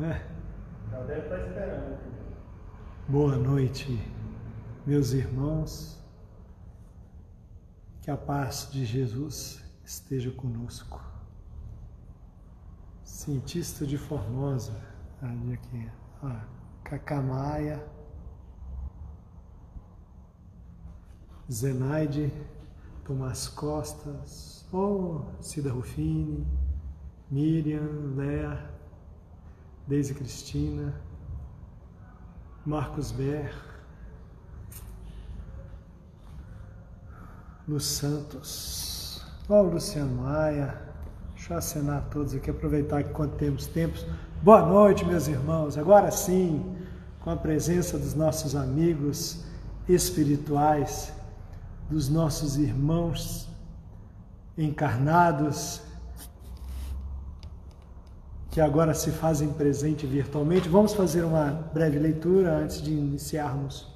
É. Já deve estar esperando. Boa noite, meus irmãos. Que a paz de Jesus esteja conosco. Cientista de Formosa, ali aqui, a Cacamaia, Zenaide, Tomás Costas, oh, Cida Rufini, Miriam, Léa, Deise Cristina, Marcos Ber, Luz Santos, ó, Luciano Maia, deixa eu acenar a todos aqui, aproveitar que quando temos tempos. Boa noite, meus irmãos. Agora sim, com a presença dos nossos amigos espirituais, dos nossos irmãos encarnados, que agora se fazem presente virtualmente. Vamos fazer uma breve leitura antes de iniciarmos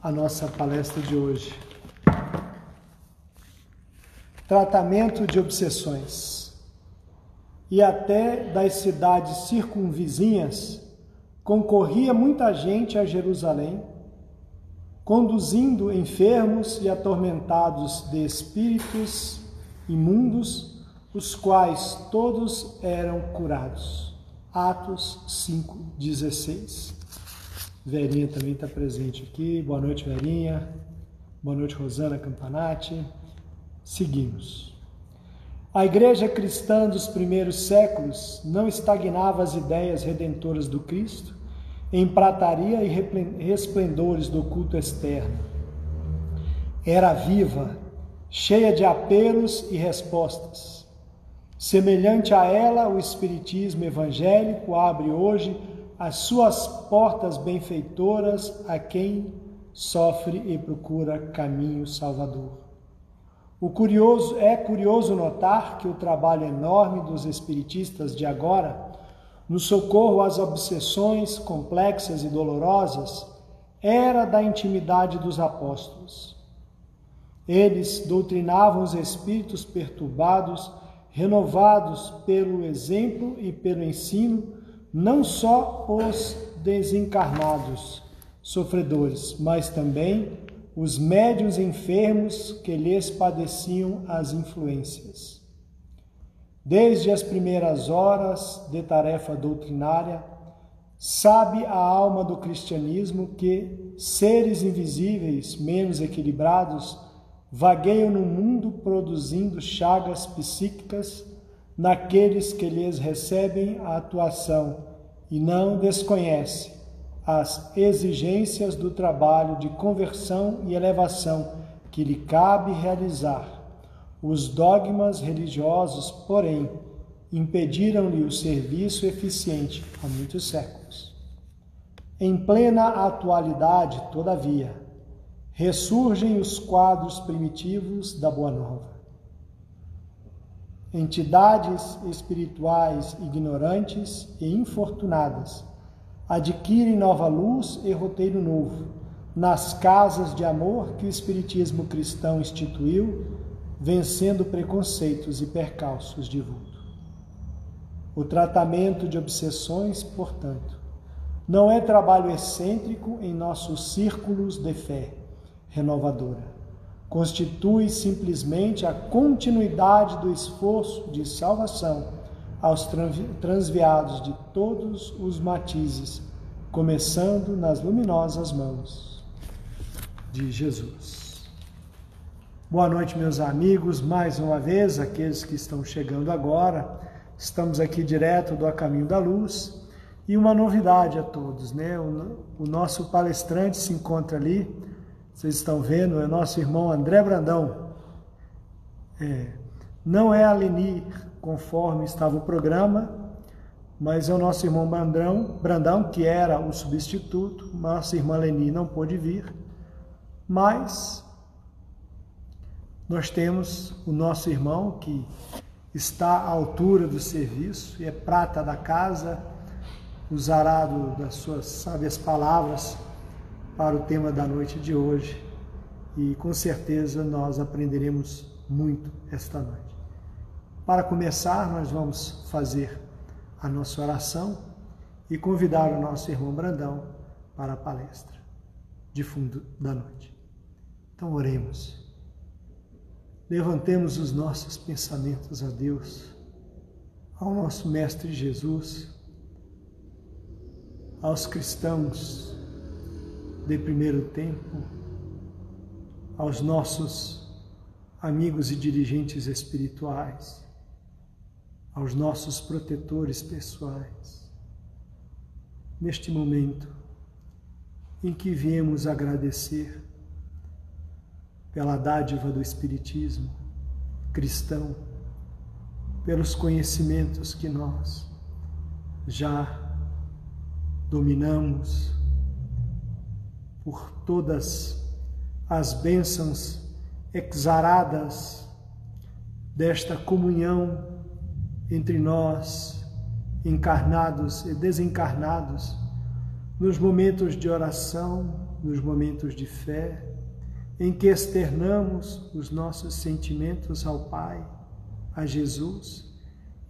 a nossa palestra de hoje. Tratamento de obsessões. E até das cidades circunvizinhas concorria muita gente a Jerusalém, conduzindo enfermos e atormentados de espíritos imundos os quais todos eram curados. Atos 5,16. Verinha também está presente aqui. Boa noite, Verinha. Boa noite, Rosana Campanati. Seguimos. A igreja cristã dos primeiros séculos não estagnava as ideias redentoras do Cristo em prataria e resplendores do culto externo. Era viva, cheia de apelos e respostas Semelhante a ela, o Espiritismo evangélico abre hoje as suas portas benfeitoras a quem sofre e procura caminho salvador. O curioso é curioso notar que o trabalho enorme dos espiritistas de agora, no socorro às obsessões complexas e dolorosas, era da intimidade dos apóstolos. Eles doutrinavam os espíritos perturbados renovados pelo exemplo e pelo ensino, não só os desencarnados sofredores, mas também os médios enfermos que lhes padeciam as influências. Desde as primeiras horas de tarefa doutrinária, sabe a alma do cristianismo que seres invisíveis, menos equilibrados, vagueiam no mundo produzindo chagas psíquicas naqueles que lhes recebem a atuação e não desconhece as exigências do trabalho de conversão e elevação que lhe cabe realizar. Os dogmas religiosos, porém, impediram-lhe o serviço eficiente há muitos séculos. Em plena atualidade, todavia, ressurgem os quadros primitivos da Boa Nova. Entidades espirituais ignorantes e infortunadas adquirem nova luz e roteiro novo nas casas de amor que o Espiritismo cristão instituiu, vencendo preconceitos e percalços de vulto. O tratamento de obsessões, portanto, não é trabalho excêntrico em nossos círculos de fé renovadora. Constitui simplesmente a continuidade do esforço de salvação aos transviados de todos os matizes, começando nas luminosas mãos de Jesus. Boa noite, meus amigos, mais uma vez, aqueles que estão chegando agora. Estamos aqui direto do A Caminho da Luz e uma novidade a todos, né? O, nosso palestrante se encontra ali vocês estão vendo, é nosso irmão André Brandão. É, não é a conforme estava o programa, mas é o nosso irmão Brandão, Brandão, que era o substituto. Nossa irmã Leni não pôde vir, mas nós temos o nosso irmão que está à altura do serviço é prata da casa, usará do, das suas sábias palavras para o tema da noite de hoje e com certeza nós aprenderemos muito esta noite. Para começar, nós vamos fazer a nossa oração e convidar o nosso irmão Brandão para a palestra de fundo da noite. Então oremos. Levantemos os nossos pensamentos a Deus, ao nosso Mestre Jesus, aos cristãos de primeiro tempo, aos nossos amigos e dirigentes espirituais, aos nossos protetores pessoais. Neste momento em que viemos agradecer pela dádiva do Espiritismo cristão, pelos conhecimentos que nós já dominamos, por todas as bênçãos exaradas desta comunhão entre nós, encarnados e desencarnados, nos momentos de oração, nos momentos de fé, em que externamos os nossos sentimentos ao Pai, a Jesus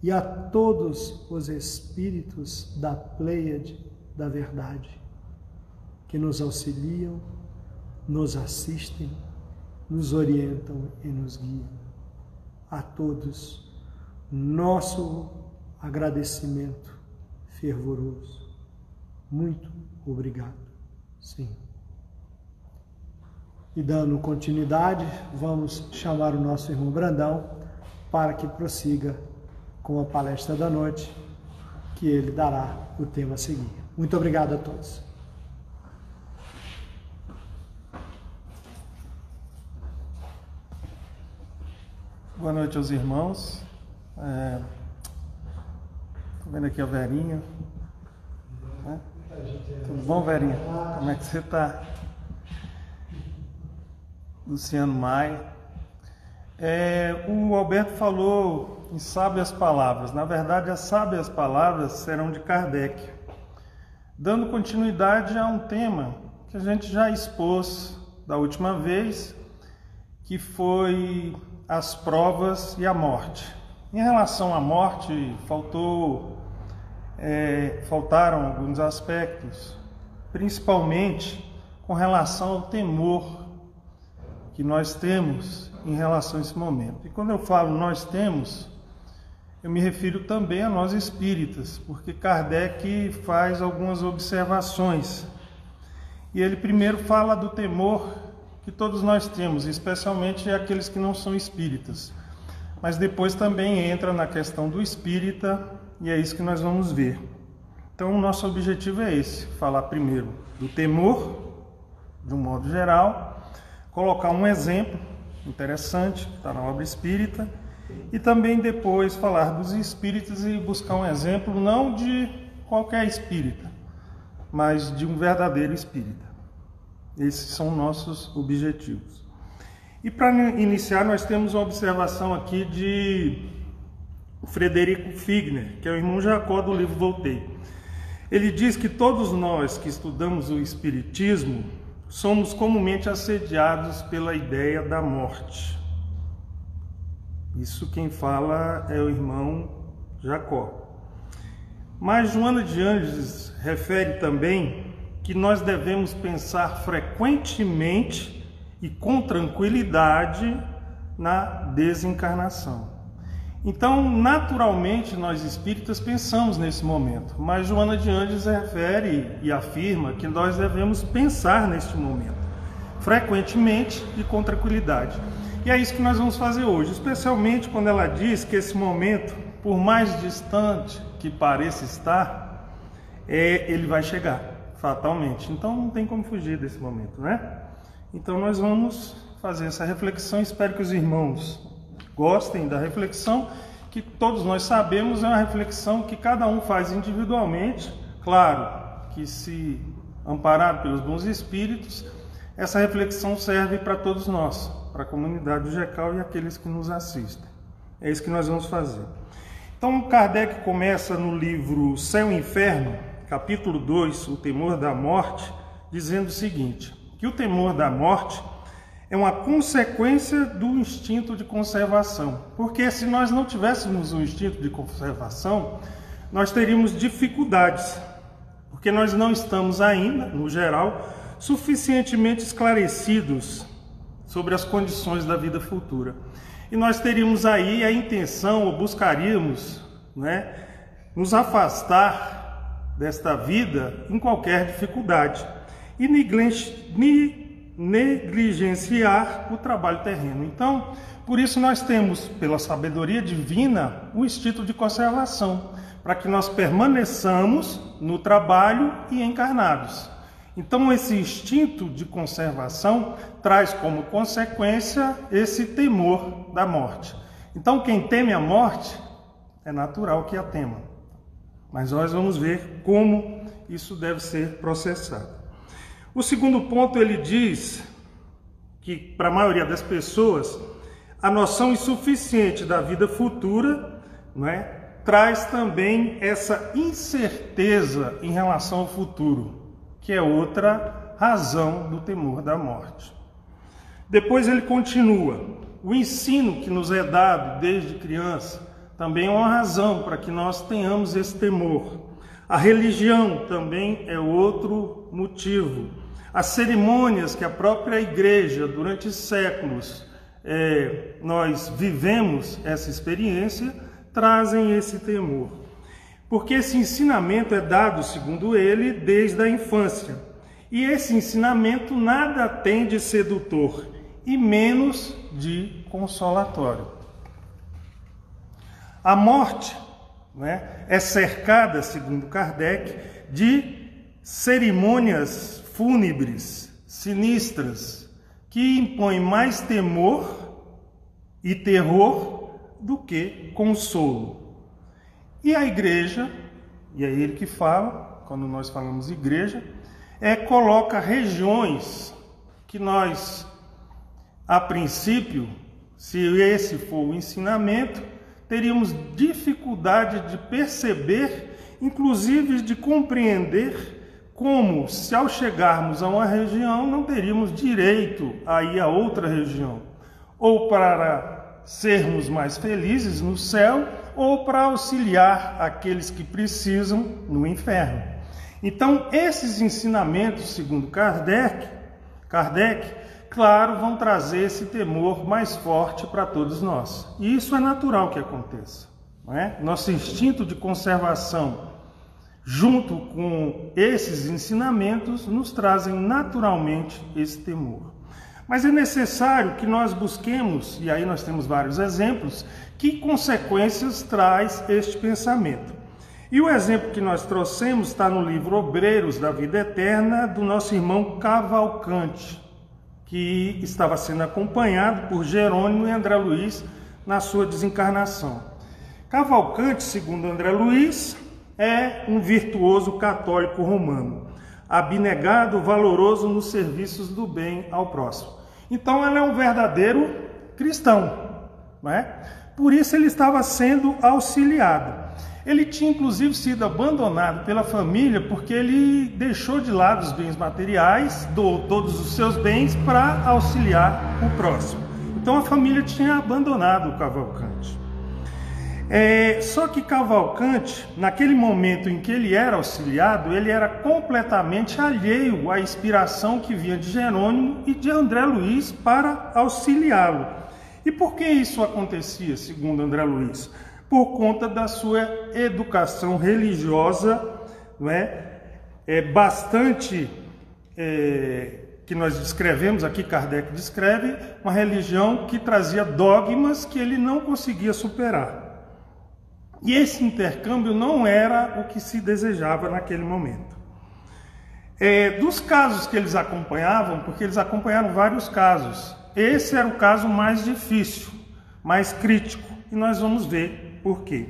e a todos os espíritos da Pleiade da verdade, que nos auxiliam, nos assistem, nos orientam e nos guiam. A todos, nosso agradecimento fervoroso. Muito obrigado, Senhor. E dando continuidade, vamos chamar o nosso irmão Brandão para que prossiga com a palestra da noite, que ele dará o tema a seguir. Muito obrigado a todos. Boa noite aos irmãos. É... vendo aqui a Verinha. Né? Tudo bom, Verinha? Como é que você está? Luciano Maia. É, o Alberto falou em sábias palavras. Na verdade, as sábias palavras serão de Kardec, dando continuidade a um tema que a gente já expôs da última vez, que foi as provas e a morte. Em relação à morte, faltou, é, faltaram alguns aspectos, principalmente com relação ao temor que nós temos em relação a esse momento. E quando eu falo nós temos, eu me refiro também a nós espíritas, porque Kardec faz algumas observações. E ele primeiro fala do temor que todos nós temos, especialmente aqueles que não são espíritas. Mas depois também entra na questão do espírita, e é isso que nós vamos ver. Então, o nosso objetivo é esse: falar primeiro do temor, de um modo geral, colocar um exemplo interessante, está na obra espírita, e também depois falar dos espíritos e buscar um exemplo não de qualquer espírita, mas de um verdadeiro espírita. Esses são nossos objetivos. E para iniciar, nós temos uma observação aqui de Frederico Figner, que é o irmão Jacó do livro Voltei. Ele diz que todos nós que estudamos o Espiritismo somos comumente assediados pela ideia da morte. Isso quem fala é o irmão Jacó. Mas Joana de Anjos refere também que nós devemos pensar frequentemente e com tranquilidade na desencarnação. Então, naturalmente, nós espíritas pensamos nesse momento, mas Joana de Andes refere e afirma que nós devemos pensar neste momento, frequentemente e com tranquilidade. E é isso que nós vamos fazer hoje, especialmente quando ela diz que esse momento, por mais distante que pareça estar, é, ele vai chegar, fatalmente. Então, não tem como fugir desse momento, né? Então, nós vamos fazer essa reflexão. Espero que os irmãos gostem da reflexão, que todos nós sabemos é uma reflexão que cada um faz individualmente, claro que se amparado pelos bons espíritos, essa reflexão serve para todos nós, para a comunidade do GECAL e aqueles que nos assistem. É isso que nós vamos fazer. Então, Kardec começa no livro Céu e Inferno, capítulo 2, O Temor da Morte, dizendo o seguinte: que o temor da morte é uma consequência do instinto de conservação. Porque se nós não tivéssemos um instinto de conservação, nós teríamos dificuldades, porque nós não estamos ainda, no geral, suficientemente esclarecidos sobre as condições da vida futura. E nós teríamos aí a intenção, ou buscaríamos, né, nos afastar desta vida em qualquer dificuldade e negligenciar o trabalho terreno. Então, por isso nós temos, pela sabedoria divina, o instinto de conservação, para que nós permaneçamos no trabalho e encarnados. Então, esse instinto de conservação traz como consequência esse temor da morte. Então, quem teme a morte, é natural que a tema. Mas nós vamos ver como isso deve ser processado. O segundo ponto, ele diz que, para a maioria das pessoas, a noção insuficiente da vida futura não é, traz também essa incerteza em relação ao futuro que é outra razão do temor da morte. Depois ele continua: o ensino que nos é dado desde criança também é uma razão para que nós tenhamos esse temor. A religião também é outro motivo. As cerimônias que a própria igreja, durante séculos, é, nós vivemos essa experiência, trazem esse temor porque esse ensinamento é dado, segundo ele, desde a infância. E esse ensinamento nada tem de sedutor e menos de consolatório. A morte né, é cercada, segundo Kardec, de cerimônias fúnebres, sinistras, que impõem mais temor e terror do que consolo. E a igreja, e é ele que fala, quando nós falamos igreja, é coloca regiões que nós, a princípio, se esse for o ensinamento, teríamos dificuldade de perceber, inclusive de compreender como, se ao chegarmos a uma região, não teríamos direito a ir a outra região, ou para sermos mais felizes no céu, ou para auxiliar aqueles que precisam no inferno. Então, esses ensinamentos, segundo Kardec, Kardec, claro, vão trazer esse temor mais forte para todos nós. E isso é natural que aconteça. Não é? Nosso instinto de conservação, junto com esses ensinamentos, nos trazem naturalmente esse temor. Mas é necessário que nós busquemos, e aí nós temos vários exemplos, que consequências traz este pensamento? E o exemplo que nós trouxemos está no livro Obreiros da Vida Eterna, do nosso irmão Cavalcante, que estava sendo acompanhado por Jerônimo e André Luiz na sua desencarnação. Cavalcante, segundo André Luiz, é um virtuoso católico romano, abnegado, valoroso nos serviços do bem ao próximo. Então, ele é um verdadeiro cristão, não é? Por isso ele estava sendo auxiliado. Ele tinha inclusive sido abandonado pela família porque ele deixou de lado os bens materiais, doou todos os seus bens para auxiliar o próximo. Então a família tinha abandonado o Cavalcante. É, só que Cavalcante, naquele momento em que ele era auxiliado, ele era completamente alheio à inspiração que vinha de Jerônimo e de André Luiz para auxiliá-lo. E por que isso acontecia, segundo André Luiz? Por conta da sua educação religiosa, não é? é bastante é, que nós descrevemos aqui, Kardec descreve, uma religião que trazia dogmas que ele não conseguia superar. E esse intercâmbio não era o que se desejava naquele momento. É, dos casos que eles acompanhavam, porque eles acompanharam vários casos, esse era o caso mais difícil, mais crítico, e nós vamos ver por quê.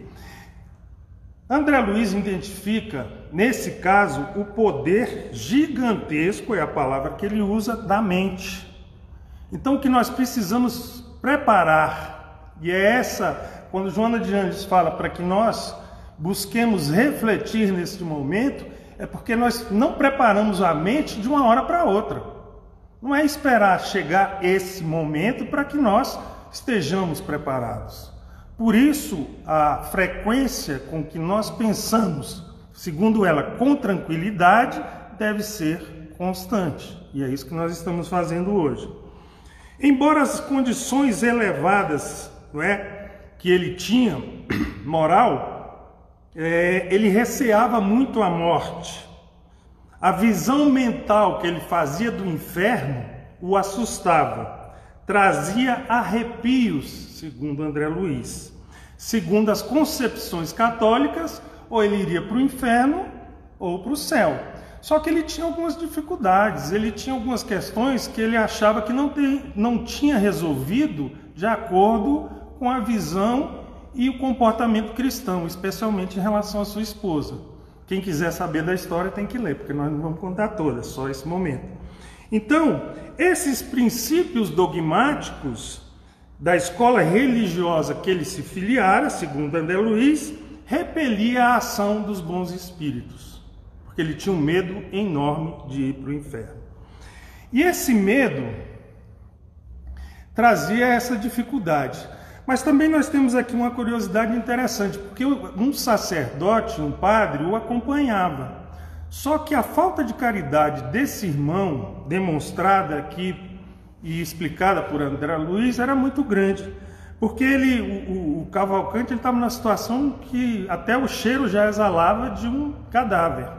André Luiz identifica, nesse caso, o poder gigantesco, é a palavra que ele usa, da mente. Então, o que nós precisamos preparar, e é essa, quando Joana de Andes fala para que nós busquemos refletir nesse momento, é porque nós não preparamos a mente de uma hora para outra. Não é esperar chegar esse momento para que nós estejamos preparados. Por isso, a frequência com que nós pensamos, segundo ela, com tranquilidade, deve ser constante. E é isso que nós estamos fazendo hoje. Embora as condições elevadas não é, que ele tinha, moral, é, ele receava muito a morte. A visão mental que ele fazia do inferno o assustava, trazia arrepios, segundo André Luiz. Segundo as concepções católicas, ou ele iria para o inferno ou para o céu. Só que ele tinha algumas dificuldades, ele tinha algumas questões que ele achava que não, tem, não tinha resolvido de acordo com a visão e o comportamento cristão, especialmente em relação à sua esposa. Quem quiser saber da história tem que ler, porque nós não vamos contar toda, só esse momento. Então, esses princípios dogmáticos da escola religiosa que ele se filiara, segundo André Luiz, repelia a ação dos bons espíritos porque ele tinha um medo enorme de ir para o inferno. E esse medo trazia essa dificuldade. Mas também nós temos aqui uma curiosidade interessante, porque um sacerdote, um padre, o acompanhava. Só que a falta de caridade desse irmão, demonstrada aqui e explicada por André Luiz, era muito grande. Porque ele, o, o Cavalcante estava numa situação que até o cheiro já exalava de um cadáver.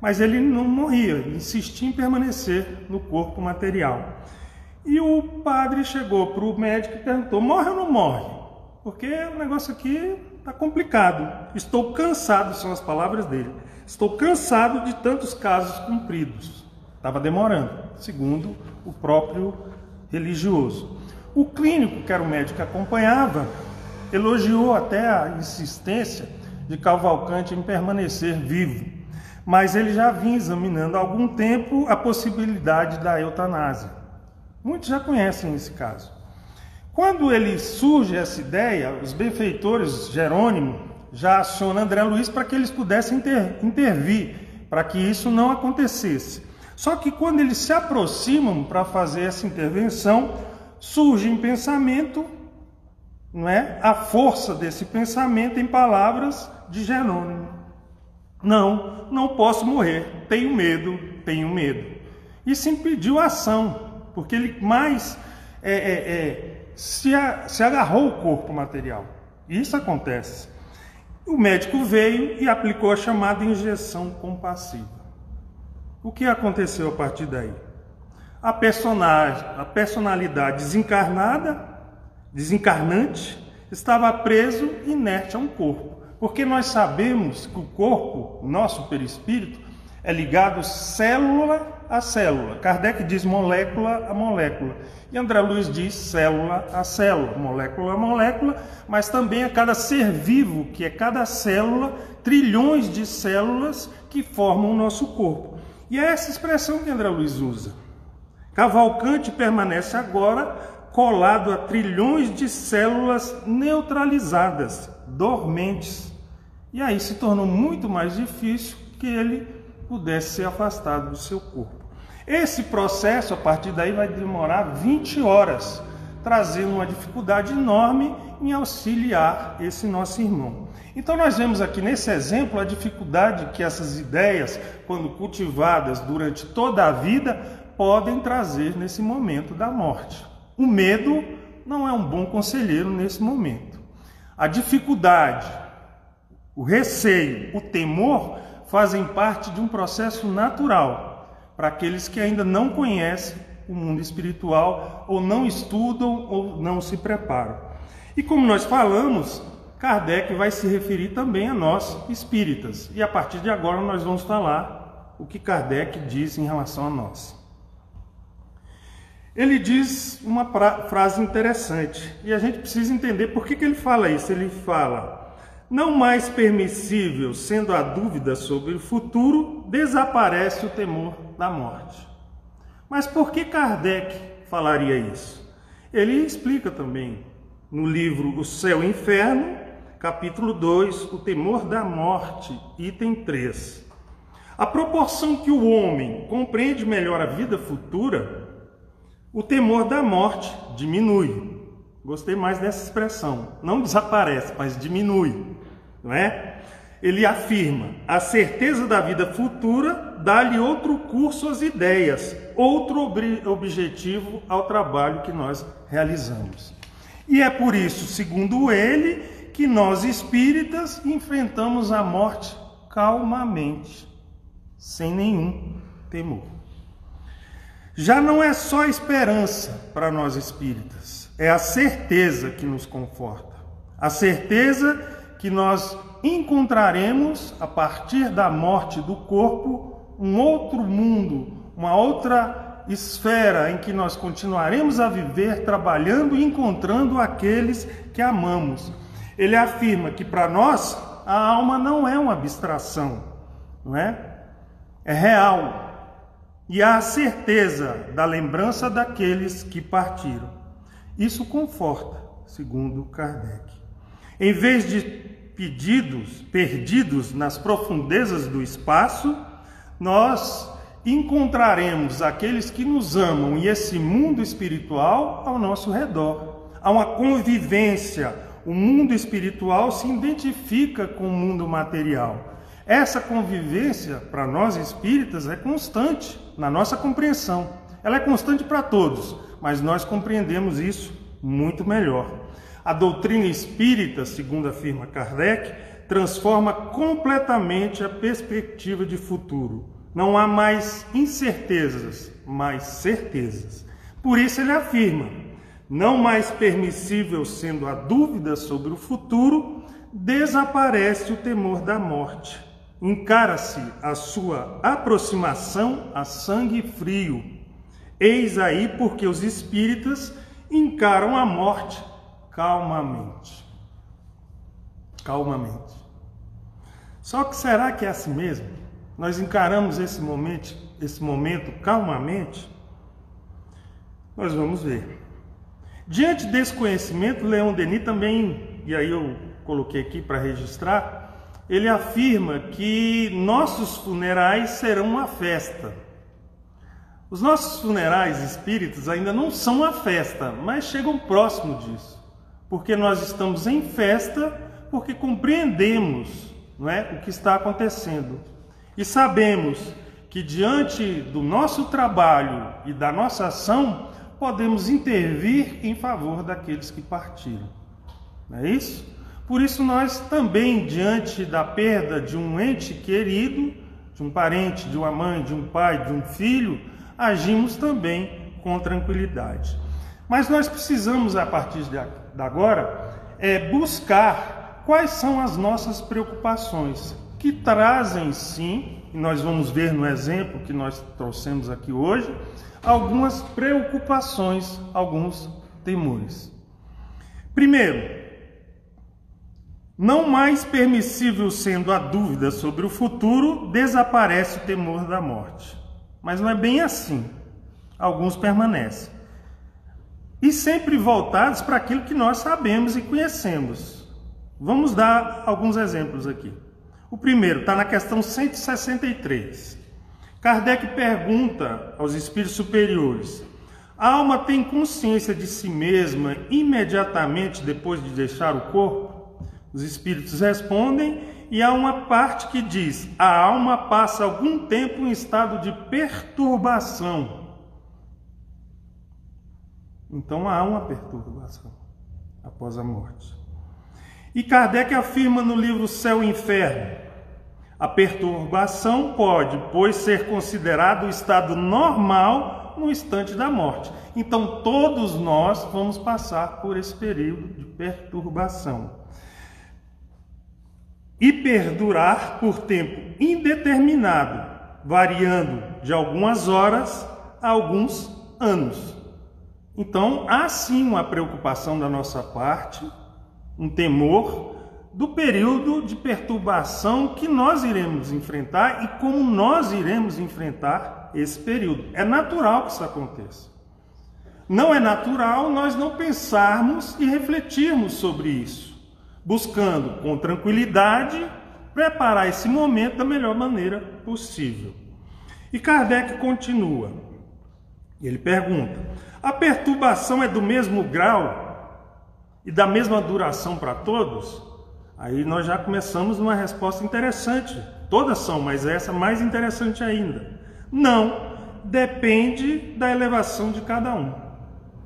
Mas ele não morria, ele insistia em permanecer no corpo material. E o padre chegou para o médico e perguntou: morre ou não morre? Porque o negócio aqui está complicado. Estou cansado, são as palavras dele. Estou cansado de tantos casos cumpridos. Estava demorando, segundo o próprio religioso. O clínico, que era o médico que acompanhava, elogiou até a insistência de Cavalcante em permanecer vivo mas ele já vinha examinando há algum tempo a possibilidade da eutanásia. Muitos já conhecem esse caso. Quando ele surge essa ideia, os benfeitores Jerônimo já acionam André Luiz para que eles pudessem inter, intervir, para que isso não acontecesse. Só que quando eles se aproximam para fazer essa intervenção, surge em pensamento não é, a força desse pensamento em palavras de Jerônimo. Não, não posso morrer. Tenho medo, tenho medo. Isso impediu a ação, porque ele mais é, é, é, se, a, se agarrou ao corpo material. Isso acontece. O médico veio e aplicou a chamada injeção compassiva. O que aconteceu a partir daí? A personagem, a personalidade desencarnada, desencarnante, estava preso inerte a um corpo. Porque nós sabemos que o corpo, o nosso perispírito, é ligado célula a célula. Kardec diz molécula a molécula. E André Luiz diz célula a célula, molécula a molécula, mas também a cada ser vivo, que é cada célula, trilhões de células que formam o nosso corpo. E é essa expressão que André Luiz usa. Cavalcante permanece agora colado a trilhões de células neutralizadas, dormentes. E aí se tornou muito mais difícil que ele pudesse ser afastado do seu corpo. Esse processo, a partir daí, vai demorar 20 horas, trazendo uma dificuldade enorme em auxiliar esse nosso irmão. Então, nós vemos aqui nesse exemplo a dificuldade que essas ideias, quando cultivadas durante toda a vida, podem trazer nesse momento da morte. O medo não é um bom conselheiro nesse momento. A dificuldade, o receio, o temor fazem parte de um processo natural para aqueles que ainda não conhecem o mundo espiritual ou não estudam ou não se preparam. E como nós falamos, Kardec vai se referir também a nós espíritas. E a partir de agora nós vamos falar o que Kardec diz em relação a nós. Ele diz uma frase interessante e a gente precisa entender por que, que ele fala isso. Ele fala: não mais permissível, sendo a dúvida sobre o futuro, desaparece o temor da morte. Mas por que Kardec falaria isso? Ele explica também no livro O Céu e o Inferno, capítulo 2, o temor da morte, item 3. A proporção que o homem compreende melhor a vida futura o temor da morte diminui. Gostei mais dessa expressão. Não desaparece, mas diminui, não é? Ele afirma: a certeza da vida futura dá-lhe outro curso às ideias, outro ob objetivo ao trabalho que nós realizamos. E é por isso, segundo ele, que nós espíritas enfrentamos a morte calmamente, sem nenhum temor. Já não é só esperança para nós espíritas, é a certeza que nos conforta. A certeza que nós encontraremos, a partir da morte do corpo, um outro mundo, uma outra esfera em que nós continuaremos a viver trabalhando e encontrando aqueles que amamos. Ele afirma que para nós a alma não é uma abstração, não é? É real. E a certeza da lembrança daqueles que partiram. Isso conforta, segundo Kardec. Em vez de pedidos perdidos nas profundezas do espaço, nós encontraremos aqueles que nos amam e esse mundo espiritual ao nosso redor. Há uma convivência. O mundo espiritual se identifica com o mundo material. Essa convivência, para nós espíritas, é constante na nossa compreensão. Ela é constante para todos, mas nós compreendemos isso muito melhor. A doutrina espírita, segundo afirma Kardec, transforma completamente a perspectiva de futuro. Não há mais incertezas, mas certezas. Por isso ele afirma: não mais permissível sendo a dúvida sobre o futuro, desaparece o temor da morte. Encara-se a sua aproximação a sangue frio. Eis aí porque os espíritas encaram a morte calmamente. Calmamente. Só que será que é assim mesmo? Nós encaramos esse momento, esse momento calmamente? Nós vamos ver. Diante desse conhecimento, Leão Denis também, e aí eu coloquei aqui para registrar, ele afirma que nossos funerais serão uma festa. Os nossos funerais espíritas ainda não são uma festa, mas chegam próximo disso porque nós estamos em festa, porque compreendemos não é, o que está acontecendo. E sabemos que diante do nosso trabalho e da nossa ação, podemos intervir em favor daqueles que partiram. Não é isso? Por isso, nós também, diante da perda de um ente querido, de um parente, de uma mãe, de um pai, de um filho, agimos também com tranquilidade. Mas nós precisamos, a partir de agora, é buscar quais são as nossas preocupações, que trazem sim, e nós vamos ver no exemplo que nós trouxemos aqui hoje, algumas preocupações, alguns temores. Primeiro, não mais permissível sendo a dúvida sobre o futuro, desaparece o temor da morte. Mas não é bem assim. Alguns permanecem e sempre voltados para aquilo que nós sabemos e conhecemos. Vamos dar alguns exemplos aqui. O primeiro está na questão 163. Kardec pergunta aos espíritos superiores: a alma tem consciência de si mesma imediatamente depois de deixar o corpo? Os espíritos respondem e há uma parte que diz: a alma passa algum tempo em estado de perturbação então há uma perturbação após a morte. E Kardec afirma no livro Céu e Inferno: a perturbação pode, pois, ser considerado o estado normal no instante da morte. Então todos nós vamos passar por esse período de perturbação. E perdurar por tempo indeterminado, variando de algumas horas a alguns anos. Então, há sim uma preocupação da nossa parte, um temor do período de perturbação que nós iremos enfrentar e como nós iremos enfrentar esse período. É natural que isso aconteça. Não é natural nós não pensarmos e refletirmos sobre isso, buscando com tranquilidade preparar esse momento da melhor maneira possível. E Kardec continua. Ele pergunta: a perturbação é do mesmo grau e da mesma duração para todos, aí nós já começamos numa resposta interessante. Todas são, mas essa mais interessante ainda. Não, depende da elevação de cada um.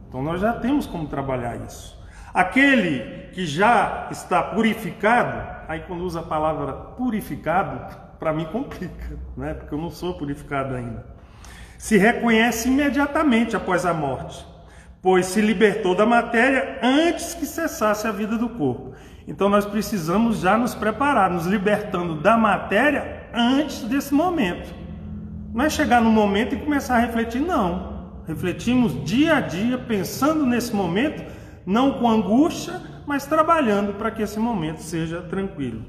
Então nós já temos como trabalhar isso. Aquele que já está purificado, aí quando usa a palavra purificado, para mim complica, né? Porque eu não sou purificado ainda. Se reconhece imediatamente após a morte, pois se libertou da matéria antes que cessasse a vida do corpo. Então nós precisamos já nos preparar, nos libertando da matéria antes desse momento. Não é chegar no momento e começar a refletir, não. Refletimos dia a dia, pensando nesse momento, não com angústia, mas trabalhando para que esse momento seja tranquilo.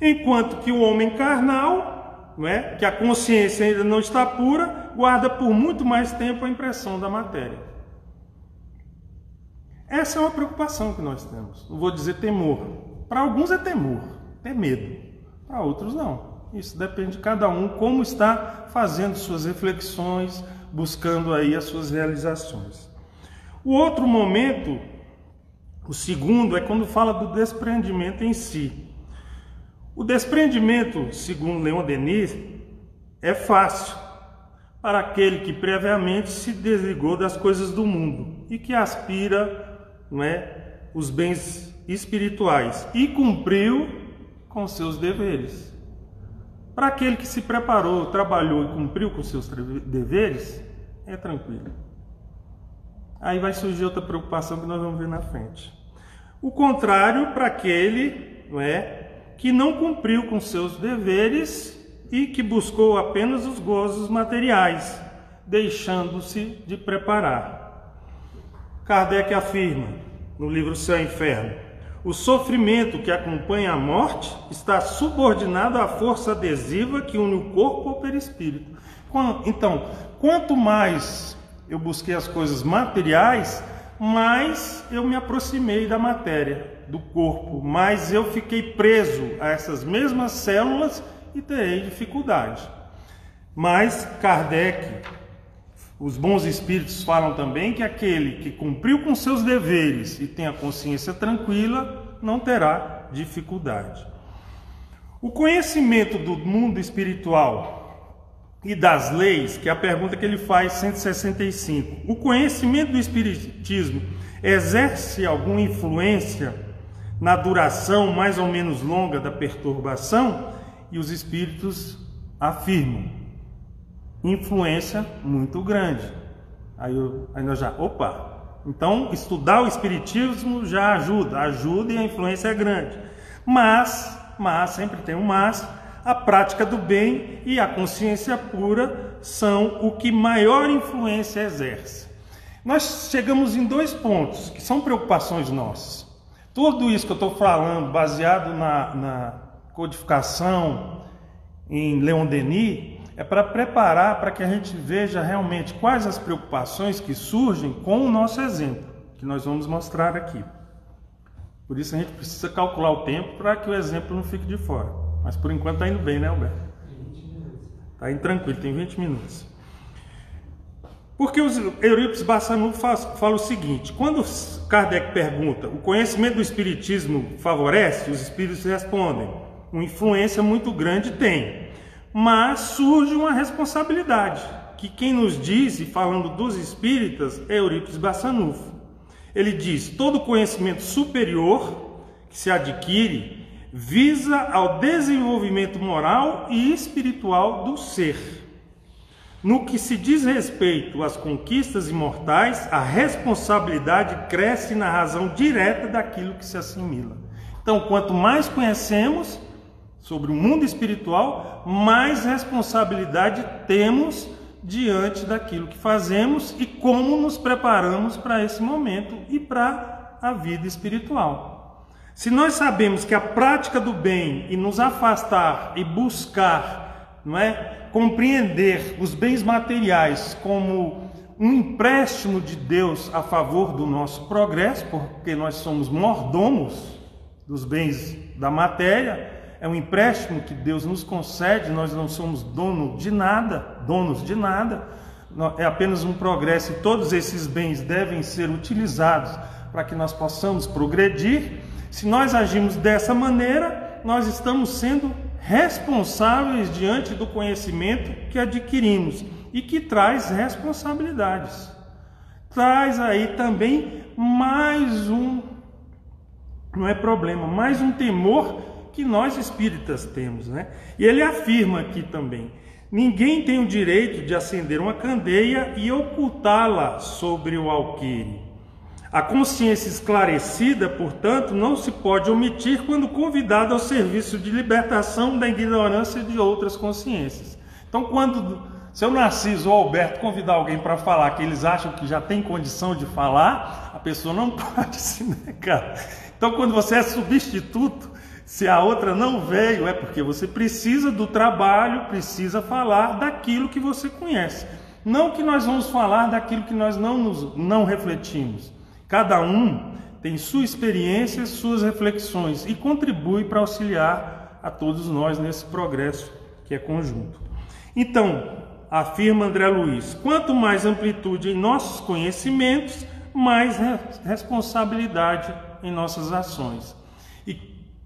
Enquanto que o homem carnal, não é, que a consciência ainda não está pura, guarda por muito mais tempo a impressão da matéria. Essa é uma preocupação que nós temos. Não vou dizer temor. Para alguns é temor, é medo. Para outros não. Isso depende de cada um, como está fazendo suas reflexões, buscando aí as suas realizações. O outro momento, o segundo, é quando fala do desprendimento em si. O desprendimento, segundo Leon Denis, é fácil para aquele que previamente se desligou das coisas do mundo e que aspira não é, os bens espirituais e cumpriu com seus deveres. Para aquele que se preparou, trabalhou e cumpriu com seus deveres, é tranquilo. Aí vai surgir outra preocupação que nós vamos ver na frente. O contrário para aquele não é, que não cumpriu com seus deveres e que buscou apenas os gozos materiais, deixando-se de preparar. Kardec afirma no livro Céu e Inferno: o sofrimento que acompanha a morte está subordinado à força adesiva que une o corpo ao perispírito. Então, quanto mais eu busquei as coisas materiais, mais eu me aproximei da matéria, do corpo, mais eu fiquei preso a essas mesmas células e terei dificuldade. Mas Kardec, os bons espíritos falam também que aquele que cumpriu com seus deveres e tem a consciência tranquila não terá dificuldade. O conhecimento do mundo espiritual e das leis, que é a pergunta que ele faz 165. O conhecimento do espiritismo exerce alguma influência na duração mais ou menos longa da perturbação? E os espíritos afirmam influência muito grande. Aí, eu, aí nós já, opa, então estudar o espiritismo já ajuda, ajuda e a influência é grande. Mas, mas sempre tem um mas, a prática do bem e a consciência pura são o que maior influência exerce. Nós chegamos em dois pontos que são preocupações nossas. Tudo isso que eu estou falando, baseado na, na codificação em Leon Denis, é para preparar para que a gente veja realmente quais as preocupações que surgem com o nosso exemplo, que nós vamos mostrar aqui. Por isso a gente precisa calcular o tempo para que o exemplo não fique de fora. Mas por enquanto está indo bem, né, Alberto? Está indo tranquilo, tem 20 minutos. Porque os Eurípides Bassanu fala o seguinte: quando Kardec pergunta, o conhecimento do Espiritismo favorece? Os Espíritos respondem: uma influência muito grande tem mas surge uma responsabilidade, que quem nos diz, falando dos espíritas, é Eurípides Bassanufo. Ele diz: todo conhecimento superior que se adquire visa ao desenvolvimento moral e espiritual do ser. No que se diz respeito às conquistas imortais, a responsabilidade cresce na razão direta daquilo que se assimila. Então, quanto mais conhecemos, sobre o mundo espiritual, mais responsabilidade temos diante daquilo que fazemos e como nos preparamos para esse momento e para a vida espiritual. Se nós sabemos que a prática do bem e nos afastar e buscar, não é, compreender os bens materiais como um empréstimo de Deus a favor do nosso progresso, porque nós somos mordomos dos bens da matéria, é um empréstimo que Deus nos concede, nós não somos dono de nada, donos de nada, é apenas um progresso e todos esses bens devem ser utilizados para que nós possamos progredir. Se nós agimos dessa maneira, nós estamos sendo responsáveis diante do conhecimento que adquirimos e que traz responsabilidades. Traz aí também mais um, não é problema, mais um temor que nós espíritas temos, né? E ele afirma aqui também: ninguém tem o direito de acender uma candeia e ocultá-la sobre o alqueire. A consciência esclarecida, portanto, não se pode omitir quando convidada ao serviço de libertação da ignorância de outras consciências. Então, quando seu Narciso ou Alberto convidar alguém para falar que eles acham que já tem condição de falar, a pessoa não pode se negar. Então, quando você é substituto, se a outra não veio, é porque você precisa do trabalho, precisa falar daquilo que você conhece. Não que nós vamos falar daquilo que nós não, nos, não refletimos. Cada um tem sua experiência, suas reflexões e contribui para auxiliar a todos nós nesse progresso que é conjunto. Então, afirma André Luiz, quanto mais amplitude em nossos conhecimentos, mais responsabilidade em nossas ações. E,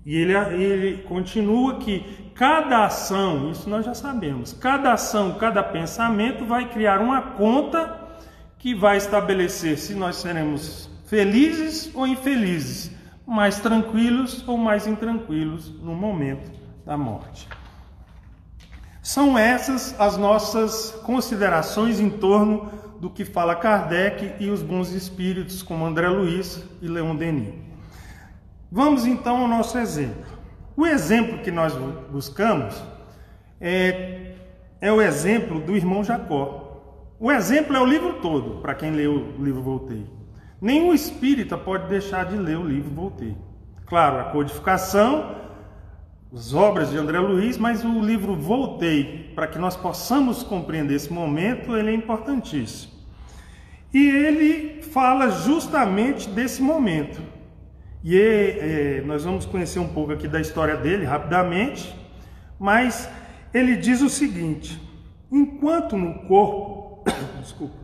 e ele, ele continua que cada ação, isso nós já sabemos, cada ação, cada pensamento vai criar uma conta que vai estabelecer se nós seremos felizes ou infelizes, mais tranquilos ou mais intranquilos no momento da morte. São essas as nossas considerações em torno do que fala Kardec e os bons espíritos, como André Luiz e Leon Denis. Vamos então ao nosso exemplo. O exemplo que nós buscamos é, é o exemplo do irmão Jacó. O exemplo é o livro todo, para quem leu o livro Voltei. Nenhum espírita pode deixar de ler o livro Voltei. Claro, a codificação, as obras de André Luiz, mas o livro Voltei, para que nós possamos compreender esse momento, ele é importantíssimo. E ele fala justamente desse momento. E é, é, nós vamos conhecer um pouco aqui da história dele rapidamente, mas ele diz o seguinte: enquanto no corpo, desculpa,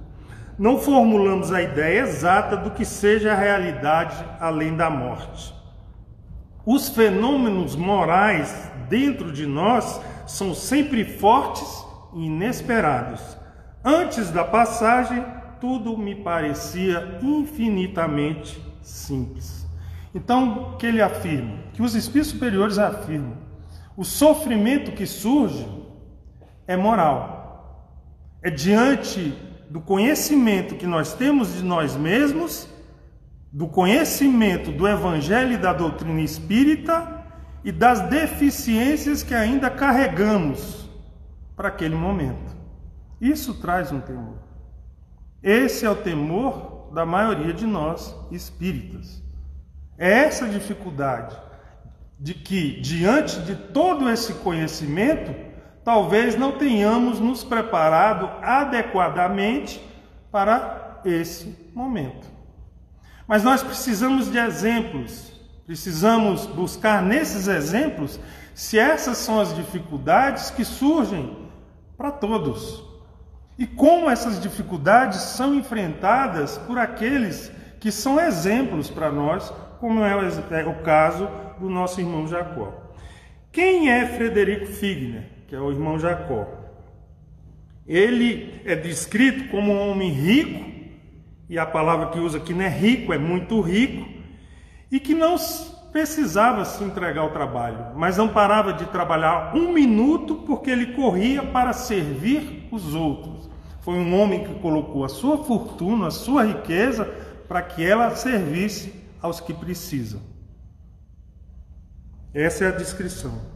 não formulamos a ideia exata do que seja a realidade além da morte. Os fenômenos morais dentro de nós são sempre fortes e inesperados. Antes da passagem, tudo me parecia infinitamente simples. Então, que ele afirma? Que os espíritos superiores afirmam: o sofrimento que surge é moral. É diante do conhecimento que nós temos de nós mesmos, do conhecimento do Evangelho e da doutrina espírita e das deficiências que ainda carregamos para aquele momento. Isso traz um temor. Esse é o temor da maioria de nós espíritas. É essa dificuldade de que, diante de todo esse conhecimento, talvez não tenhamos nos preparado adequadamente para esse momento. Mas nós precisamos de exemplos, precisamos buscar nesses exemplos se essas são as dificuldades que surgem para todos. E como essas dificuldades são enfrentadas por aqueles que são exemplos para nós, como é o é caso do nosso irmão Jacó. Quem é Frederico Figner? Que é o irmão Jacó. Ele é descrito como um homem rico, e a palavra que usa aqui não é rico, é muito rico, e que não precisava se entregar ao trabalho, mas não parava de trabalhar um minuto porque ele corria para servir os outros. Foi um homem que colocou a sua fortuna, a sua riqueza, para que ela servisse aos que precisam. Essa é a descrição.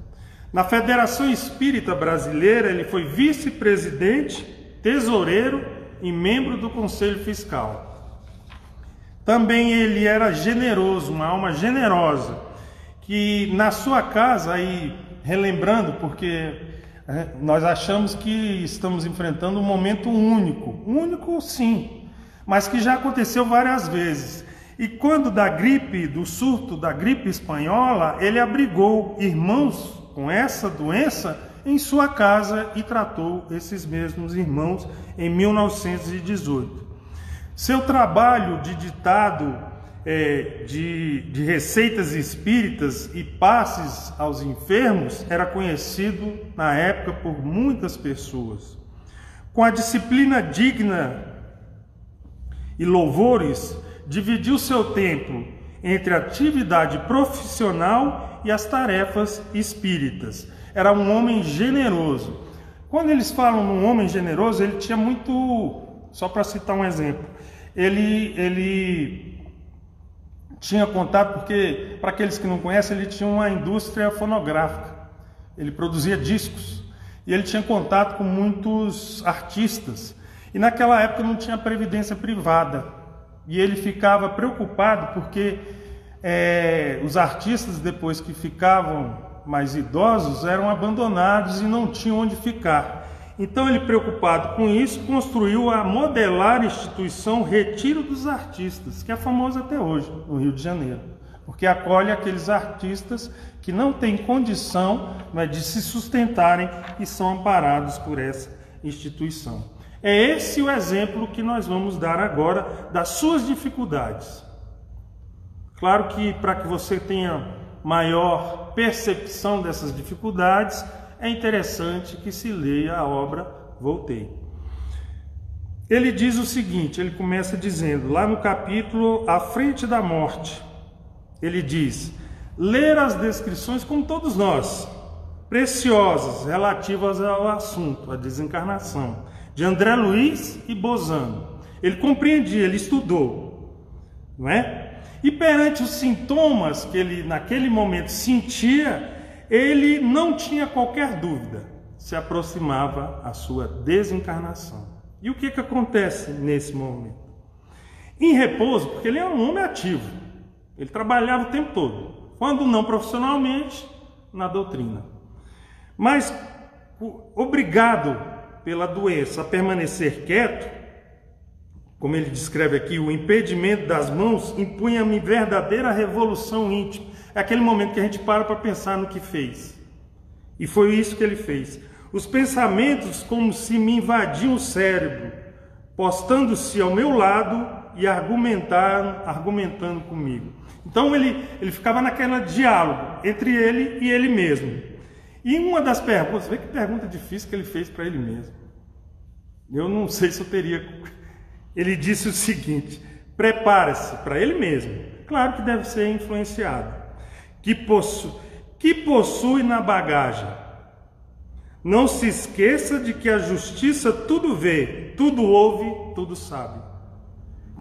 Na Federação Espírita Brasileira, ele foi vice-presidente, tesoureiro e membro do Conselho Fiscal. Também ele era generoso, uma alma generosa, que na sua casa, aí relembrando, porque é, nós achamos que estamos enfrentando um momento único, único sim, mas que já aconteceu várias vezes. E quando da gripe, do surto da gripe espanhola, ele abrigou irmãos com essa doença em sua casa e tratou esses mesmos irmãos em 1918. Seu trabalho de ditado é, de, de receitas espíritas e passes aos enfermos era conhecido na época por muitas pessoas. Com a disciplina digna e louvores, dividiu seu tempo entre atividade profissional e as tarefas espíritas. Era um homem generoso. Quando eles falam num homem generoso, ele tinha muito, só para citar um exemplo, ele, ele tinha contato, porque, para aqueles que não conhecem, ele tinha uma indústria fonográfica. Ele produzia discos. E ele tinha contato com muitos artistas. E naquela época não tinha previdência privada. E ele ficava preocupado porque é, os artistas, depois que ficavam mais idosos, eram abandonados e não tinham onde ficar. Então ele, preocupado com isso, construiu a modelar instituição Retiro dos Artistas, que é famosa até hoje no Rio de Janeiro, porque acolhe aqueles artistas que não têm condição né, de se sustentarem e são amparados por essa instituição. É esse o exemplo que nós vamos dar agora das suas dificuldades. Claro que para que você tenha maior percepção dessas dificuldades, é interessante que se leia a obra Voltei. Ele diz o seguinte: ele começa dizendo, lá no capítulo À Frente da Morte, ele diz: ler as descrições, como todos nós, preciosas, relativas ao assunto, a desencarnação, de André Luiz e Bozano. Ele compreendia, ele estudou, não é? E perante os sintomas que ele naquele momento sentia, ele não tinha qualquer dúvida, se aproximava a sua desencarnação. E o que, que acontece nesse momento? Em repouso, porque ele era um homem ativo, ele trabalhava o tempo todo, quando não profissionalmente, na doutrina. Mas, obrigado pela doença a permanecer quieto, como ele descreve aqui, o impedimento das mãos impunha-me verdadeira revolução íntima. É aquele momento que a gente para para pensar no que fez. E foi isso que ele fez. Os pensamentos como se me invadiam o cérebro, postando-se ao meu lado e argumentando, argumentando comigo. Então ele, ele ficava naquele diálogo entre ele e ele mesmo. E uma das perguntas, vê que pergunta difícil que ele fez para ele mesmo. Eu não sei se eu teria ele disse o seguinte: prepare-se para ele mesmo. Claro que deve ser influenciado. Que, possu que possui na bagagem. Não se esqueça de que a justiça tudo vê, tudo ouve, tudo sabe.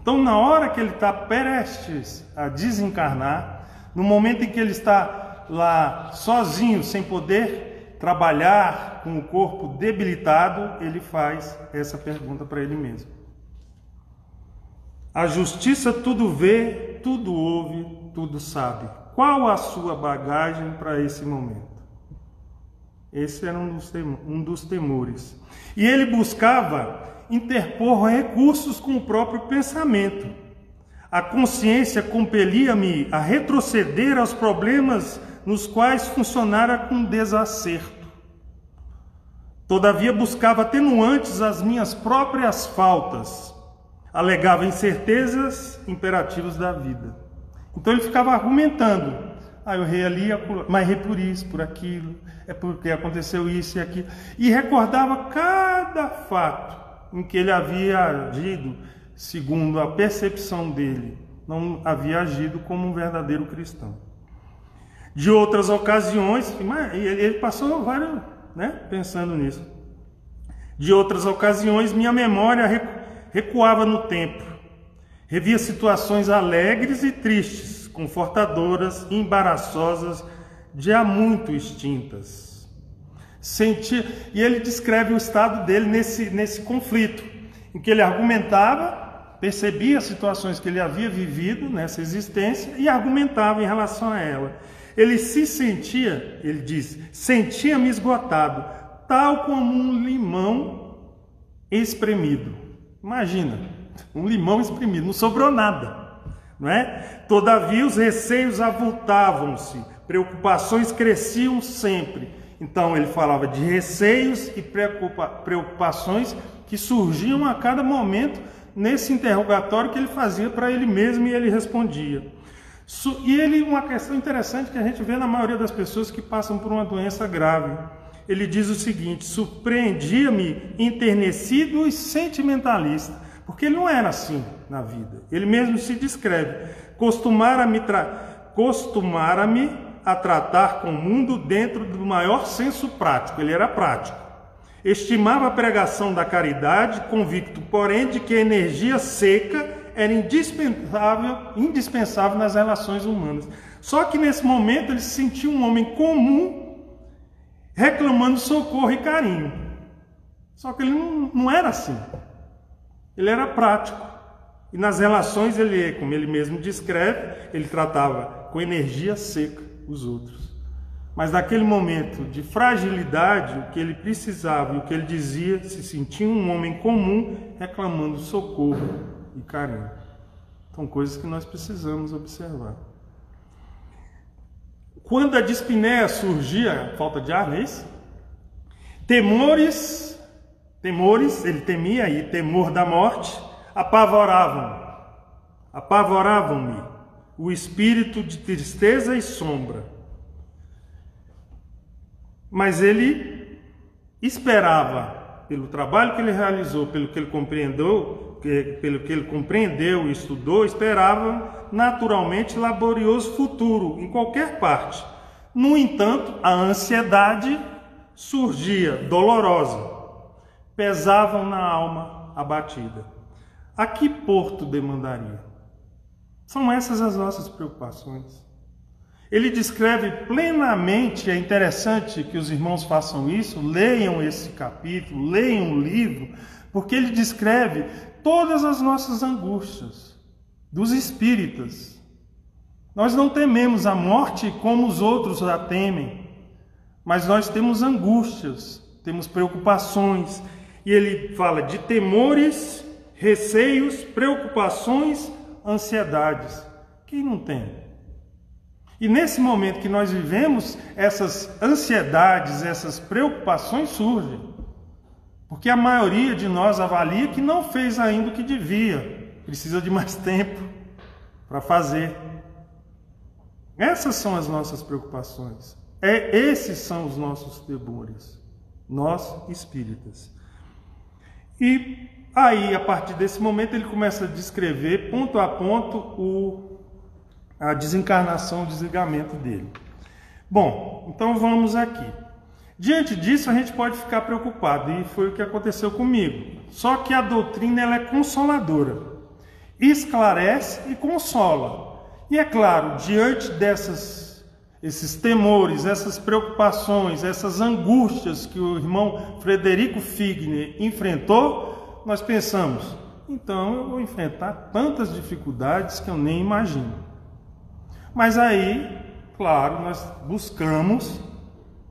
Então, na hora que ele está prestes a desencarnar, no momento em que ele está lá sozinho, sem poder trabalhar com o corpo debilitado, ele faz essa pergunta para ele mesmo. A justiça tudo vê, tudo ouve, tudo sabe. Qual a sua bagagem para esse momento? Esse era um dos, temores. E ele buscava interpor recursos com o próprio pensamento. A consciência compelia-me a retroceder aos problemas nos quais funcionara com desacerto. Todavia buscava atenuantes às minhas próprias faltas alegava incertezas imperativos da vida. Então ele ficava argumentando. Ah, eu errei ali, mas errei por isso, por aquilo, é porque aconteceu isso e aquilo. E recordava cada fato em que ele havia agido segundo a percepção dele, não havia agido como um verdadeiro cristão. De outras ocasiões, ele passou várias, né, pensando nisso. De outras ocasiões, minha memória recuava no tempo, revia situações alegres e tristes, confortadoras e embaraçosas, já muito extintas. Sentia, e ele descreve o estado dele nesse, nesse conflito, em que ele argumentava, percebia as situações que ele havia vivido nessa existência e argumentava em relação a ela. Ele se sentia, ele diz, sentia-me esgotado, tal como um limão espremido. Imagina, um limão espremido, não sobrou nada, não é? Todavia os receios avultavam-se, preocupações cresciam sempre. Então ele falava de receios e preocupa, preocupações que surgiam a cada momento nesse interrogatório que ele fazia para ele mesmo e ele respondia. E ele, uma questão interessante que a gente vê na maioria das pessoas que passam por uma doença grave. Ele diz o seguinte: surpreendia-me enternecido e sentimentalista, porque ele não era assim na vida. Ele mesmo se descreve: costumara-me tra... costumara-me a tratar com o mundo dentro do maior senso prático. Ele era prático. Estimava a pregação da caridade, convicto, porém, de que a energia seca era indispensável, indispensável nas relações humanas. Só que nesse momento ele se sentia um homem comum reclamando socorro e carinho. Só que ele não, não era assim. Ele era prático. E nas relações ele, como ele mesmo descreve, ele tratava com energia seca os outros. Mas naquele momento de fragilidade, o que ele precisava e o que ele dizia, se sentia um homem comum reclamando socorro e carinho. São coisas que nós precisamos observar. Quando a dispneia surgia, falta de ar, não é isso? Temores, temores, ele temia aí, temor da morte, apavoravam, apavoravam-me o espírito de tristeza e sombra. Mas ele esperava, pelo trabalho que ele realizou, pelo que ele compreendeu, pelo que ele compreendeu e estudou, esperava naturalmente laborioso futuro em qualquer parte. No entanto, a ansiedade surgia dolorosa, pesavam na alma abatida. A que porto demandaria? São essas as nossas preocupações. Ele descreve plenamente, é interessante que os irmãos façam isso, leiam esse capítulo, leiam o livro, porque ele descreve todas as nossas angústias dos espíritas. Nós não tememos a morte como os outros a temem, mas nós temos angústias, temos preocupações, e ele fala de temores, receios, preocupações, ansiedades. Quem não tem? E nesse momento que nós vivemos, essas ansiedades, essas preocupações surgem. Porque a maioria de nós avalia que não fez ainda o que devia, precisa de mais tempo para fazer. Essas são as nossas preocupações. É, esses são os nossos temores, nós espíritas. E aí, a partir desse momento, ele começa a descrever ponto a ponto o, a desencarnação, o desligamento dele. Bom, então vamos aqui. Diante disso, a gente pode ficar preocupado, e foi o que aconteceu comigo. Só que a doutrina ela é consoladora, esclarece e consola. E é claro, diante dessas esses temores, essas preocupações, essas angústias que o irmão Frederico Figner enfrentou, nós pensamos: então eu vou enfrentar tantas dificuldades que eu nem imagino. Mas aí, claro, nós buscamos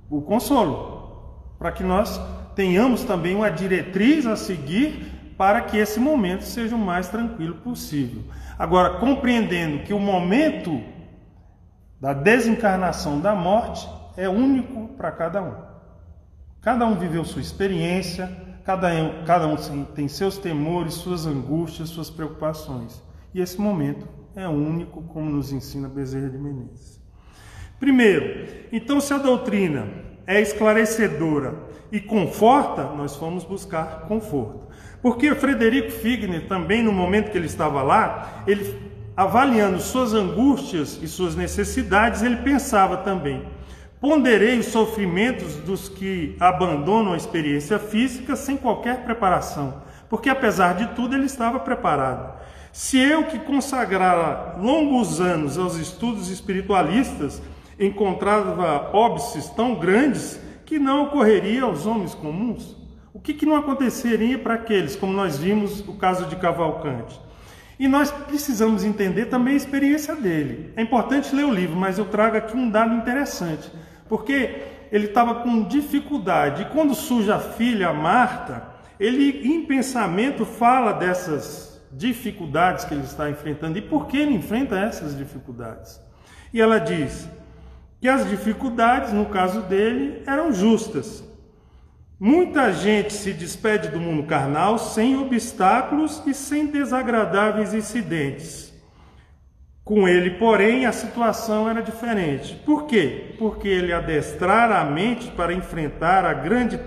o consolo, para que nós tenhamos também uma diretriz a seguir para que esse momento seja o mais tranquilo possível. Agora, compreendendo que o momento da desencarnação da morte é único para cada um. Cada um viveu sua experiência, cada um, cada um tem seus temores, suas angústias, suas preocupações. E esse momento é único, como nos ensina Bezerra de Menezes. Primeiro, então se a doutrina é esclarecedora e conforta, nós fomos buscar conforto. Porque Frederico Figner, também no momento que ele estava lá, ele avaliando suas angústias e suas necessidades, ele pensava também: ponderei os sofrimentos dos que abandonam a experiência física sem qualquer preparação, porque apesar de tudo ele estava preparado. Se eu que consagrara longos anos aos estudos espiritualistas, encontrava óbices tão grandes que não ocorreria aos homens comuns? O que, que não aconteceria para aqueles, como nós vimos o caso de Cavalcante? E nós precisamos entender também a experiência dele. É importante ler o livro, mas eu trago aqui um dado interessante, porque ele estava com dificuldade. E quando surge a filha Marta, ele em pensamento fala dessas dificuldades que ele está enfrentando e por que ele enfrenta essas dificuldades. E ela diz: que as dificuldades, no caso dele, eram justas. Muita gente se despede do mundo carnal sem obstáculos e sem desagradáveis incidentes. Com ele, porém, a situação era diferente. Por quê? Porque ele adestrara a mente para enfrentar a grande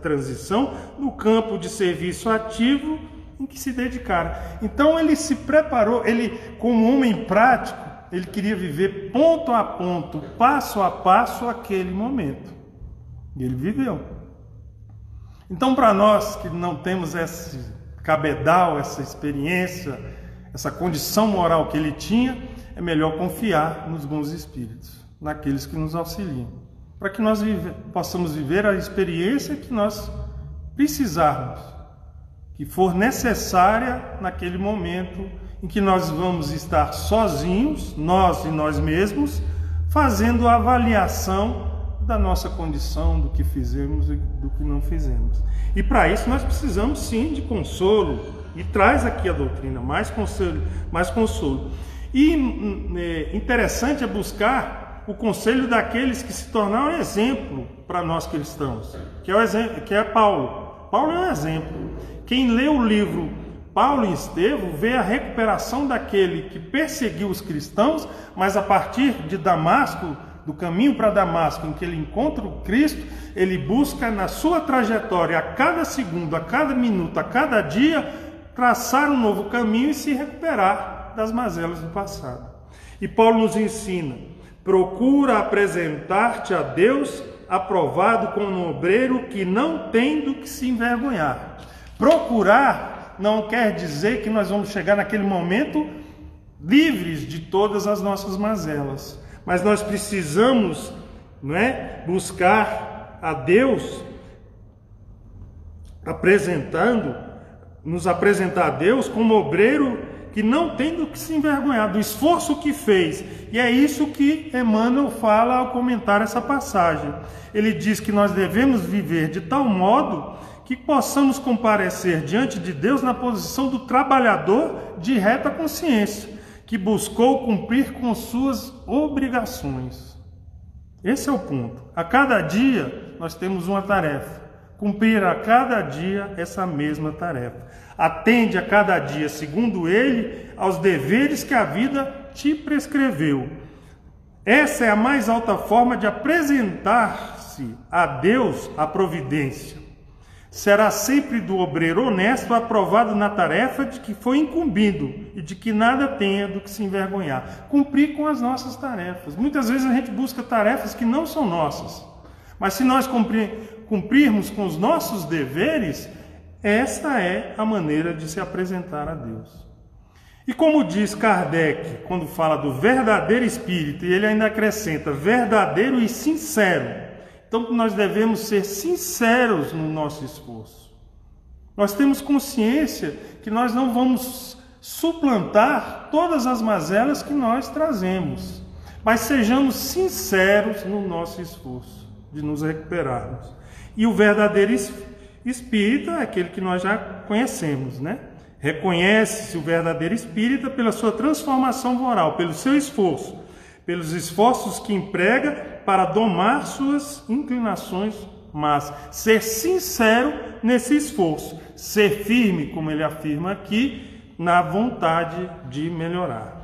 transição no campo de serviço ativo em que se dedicara. Então ele se preparou, ele como homem prático, ele queria viver ponto a ponto, passo a passo aquele momento. E ele viveu. Então, para nós que não temos esse cabedal, essa experiência, essa condição moral que ele tinha, é melhor confiar nos bons espíritos, naqueles que nos auxiliam, para que nós vive, possamos viver a experiência que nós precisarmos, que for necessária naquele momento em que nós vamos estar sozinhos, nós e nós mesmos, fazendo a avaliação da nossa condição, do que fizemos e do que não fizemos. E para isso nós precisamos sim de consolo. E traz aqui a doutrina mais consolo, mais consolo. E hum, é, interessante é buscar o conselho daqueles que se tornaram exemplo para nós cristãos, que é o exemplo, que é Paulo. Paulo é um exemplo. Quem lê o livro Paulo e Estevão vê a recuperação daquele que perseguiu os cristãos, mas a partir de Damasco do caminho para Damasco, em que ele encontra o Cristo, ele busca na sua trajetória, a cada segundo, a cada minuto, a cada dia, traçar um novo caminho e se recuperar das mazelas do passado. E Paulo nos ensina: procura apresentar-te a Deus aprovado como um obreiro que não tem do que se envergonhar. Procurar não quer dizer que nós vamos chegar naquele momento livres de todas as nossas mazelas mas nós precisamos não é, buscar a Deus apresentando, nos apresentar a Deus como obreiro que não tem do que se envergonhar, do esforço que fez. E é isso que Emmanuel fala ao comentar essa passagem. Ele diz que nós devemos viver de tal modo que possamos comparecer diante de Deus na posição do trabalhador de reta consciência que buscou cumprir com suas obrigações. Esse é o ponto. A cada dia nós temos uma tarefa. Cumprir a cada dia essa mesma tarefa. Atende a cada dia, segundo ele, aos deveres que a vida te prescreveu. Essa é a mais alta forma de apresentar-se a Deus a providência será sempre do obreiro honesto aprovado na tarefa de que foi incumbido e de que nada tenha do que se envergonhar. Cumprir com as nossas tarefas. Muitas vezes a gente busca tarefas que não são nossas, mas se nós cumprir, cumprirmos com os nossos deveres, esta é a maneira de se apresentar a Deus. E como diz Kardec, quando fala do verdadeiro espírito, e ele ainda acrescenta verdadeiro e sincero, então nós devemos ser sinceros no nosso esforço. Nós temos consciência que nós não vamos suplantar todas as mazelas que nós trazemos, mas sejamos sinceros no nosso esforço de nos recuperarmos. E o verdadeiro espírita é aquele que nós já conhecemos, né? Reconhece-se o verdadeiro espírita pela sua transformação moral, pelo seu esforço, pelos esforços que emprega para domar suas inclinações mas ser sincero nesse esforço, ser firme, como ele afirma aqui, na vontade de melhorar.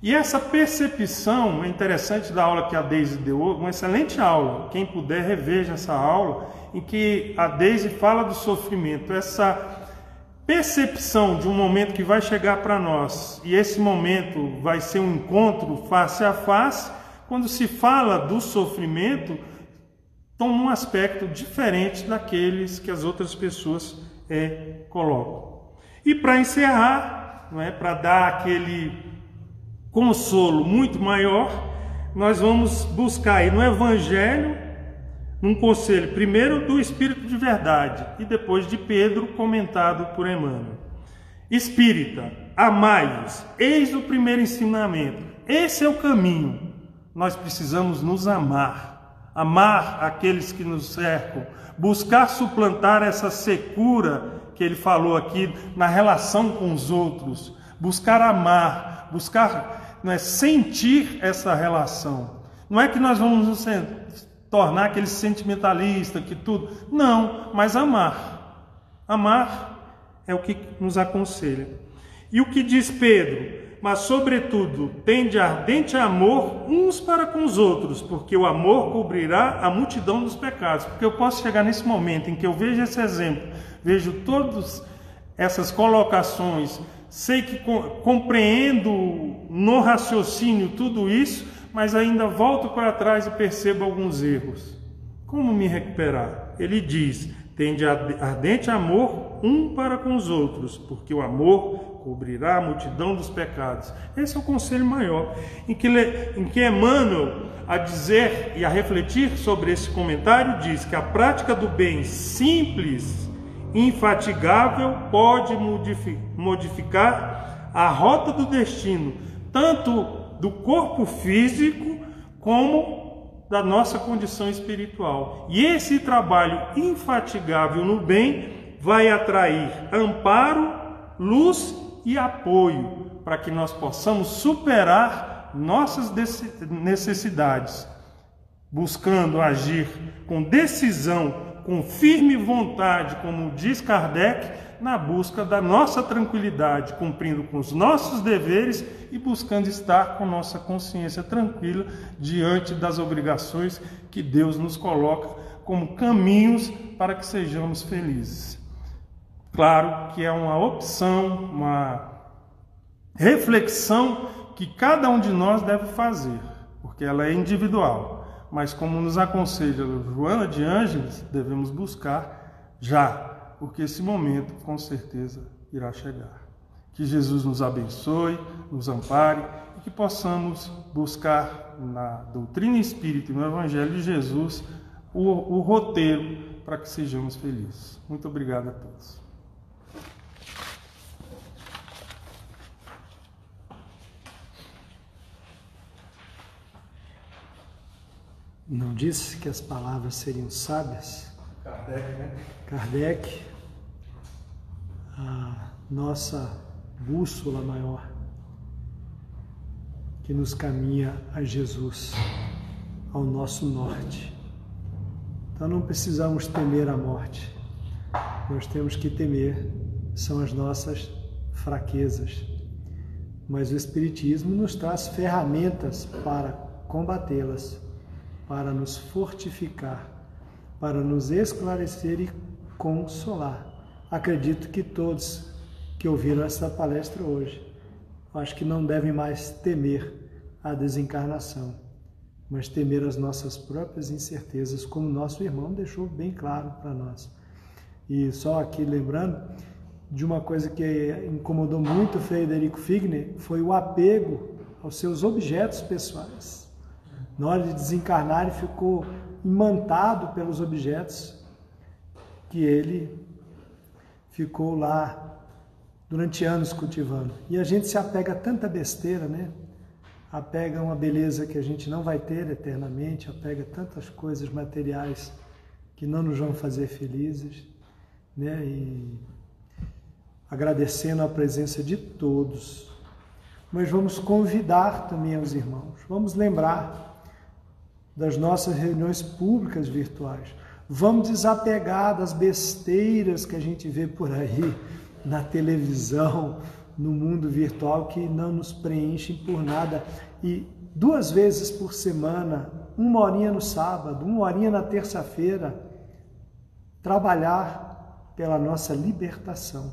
E essa percepção é interessante da aula que a Deise deu, uma excelente aula. Quem puder reveja essa aula em que a Deise fala do sofrimento, essa percepção de um momento que vai chegar para nós, e esse momento vai ser um encontro face a face, quando se fala do sofrimento, toma um aspecto diferente daqueles que as outras pessoas é, colocam. E para encerrar, não é, para dar aquele consolo muito maior, nós vamos buscar aí no Evangelho um conselho, primeiro do Espírito de Verdade e depois de Pedro, comentado por Emmanuel. Espírita, amai-vos, eis o primeiro ensinamento. Esse é o caminho nós precisamos nos amar, amar aqueles que nos cercam, buscar suplantar essa secura que ele falou aqui na relação com os outros, buscar amar, buscar não é sentir essa relação. Não é que nós vamos nos tornar aquele sentimentalista que tudo. Não, mas amar. Amar é o que nos aconselha. E o que diz Pedro? Mas, sobretudo, tende ardente amor uns para com os outros, porque o amor cobrirá a multidão dos pecados. Porque eu posso chegar nesse momento em que eu vejo esse exemplo, vejo todas essas colocações, sei que compreendo no raciocínio tudo isso, mas ainda volto para trás e percebo alguns erros. Como me recuperar? Ele diz: tende ardente amor um para com os outros, porque o amor cobrirá a multidão dos pecados. Esse é o conselho maior, em que, em que Emmanuel, a dizer e a refletir sobre esse comentário, diz que a prática do bem simples, infatigável, pode modificar a rota do destino, tanto do corpo físico como da nossa condição espiritual. E esse trabalho infatigável no bem vai atrair amparo, luz e apoio para que nós possamos superar nossas necessidades, buscando agir com decisão, com firme vontade, como diz Kardec, na busca da nossa tranquilidade, cumprindo com os nossos deveres e buscando estar com nossa consciência tranquila diante das obrigações que Deus nos coloca como caminhos para que sejamos felizes. Claro que é uma opção, uma reflexão que cada um de nós deve fazer, porque ela é individual. Mas como nos aconselha Joana de Ângeles, devemos buscar já porque esse momento com certeza irá chegar. Que Jesus nos abençoe, nos ampare e que possamos buscar na doutrina espírita e no Evangelho de Jesus o, o roteiro para que sejamos felizes. Muito obrigado a todos. Não disse que as palavras seriam sábias? Kardec, né? Kardec, a nossa bússola maior que nos caminha a Jesus, ao nosso norte. Então não precisamos temer a morte. Nós temos que temer são as nossas fraquezas. Mas o Espiritismo nos traz ferramentas para combatê-las, para nos fortificar para nos esclarecer e consolar. Acredito que todos que ouviram essa palestra hoje, acho que não devem mais temer a desencarnação, mas temer as nossas próprias incertezas, como nosso irmão deixou bem claro para nós. E só aqui lembrando de uma coisa que incomodou muito Frederico Figner, foi o apego aos seus objetos pessoais. Na hora de desencarnar, ele ficou imantado pelos objetos que ele ficou lá durante anos cultivando. E a gente se apega a tanta besteira, né? Apega a uma beleza que a gente não vai ter eternamente, apega tantas coisas materiais que não nos vão fazer felizes, né? E agradecendo a presença de todos. Mas vamos convidar também os irmãos, vamos lembrar das nossas reuniões públicas virtuais. Vamos desapegar das besteiras que a gente vê por aí na televisão, no mundo virtual que não nos preenchem por nada. E duas vezes por semana, uma horinha no sábado, uma horinha na terça-feira, trabalhar pela nossa libertação,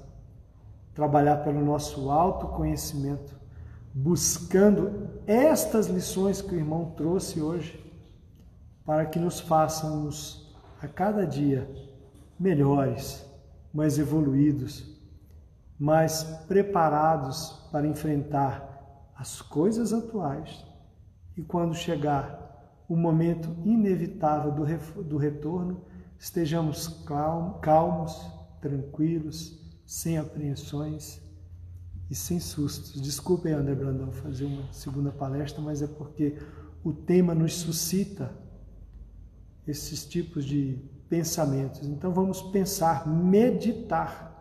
trabalhar pelo nosso autoconhecimento, buscando estas lições que o irmão trouxe hoje para que nos façamos a cada dia melhores, mais evoluídos, mais preparados para enfrentar as coisas atuais e quando chegar o momento inevitável do, do retorno, estejamos calmos, tranquilos, sem apreensões e sem sustos. Desculpem, André Brandão, fazer uma segunda palestra, mas é porque o tema nos suscita esses tipos de pensamentos. Então vamos pensar, meditar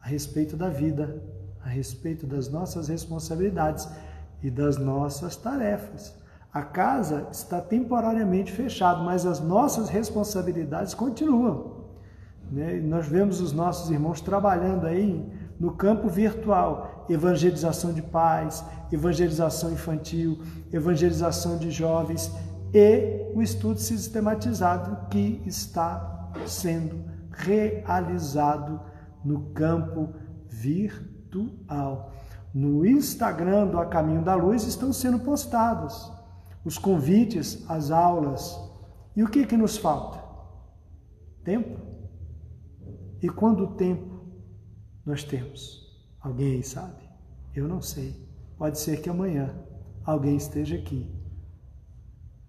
a respeito da vida, a respeito das nossas responsabilidades e das nossas tarefas. A casa está temporariamente fechada, mas as nossas responsabilidades continuam. Né? Nós vemos os nossos irmãos trabalhando aí no campo virtual, evangelização de pais, evangelização infantil, evangelização de jovens e o estudo sistematizado que está sendo realizado no campo virtual. No Instagram do A Caminho da Luz estão sendo postados os convites às aulas. E o que que nos falta? Tempo. E quando o tempo nós temos? Alguém aí sabe? Eu não sei. Pode ser que amanhã alguém esteja aqui,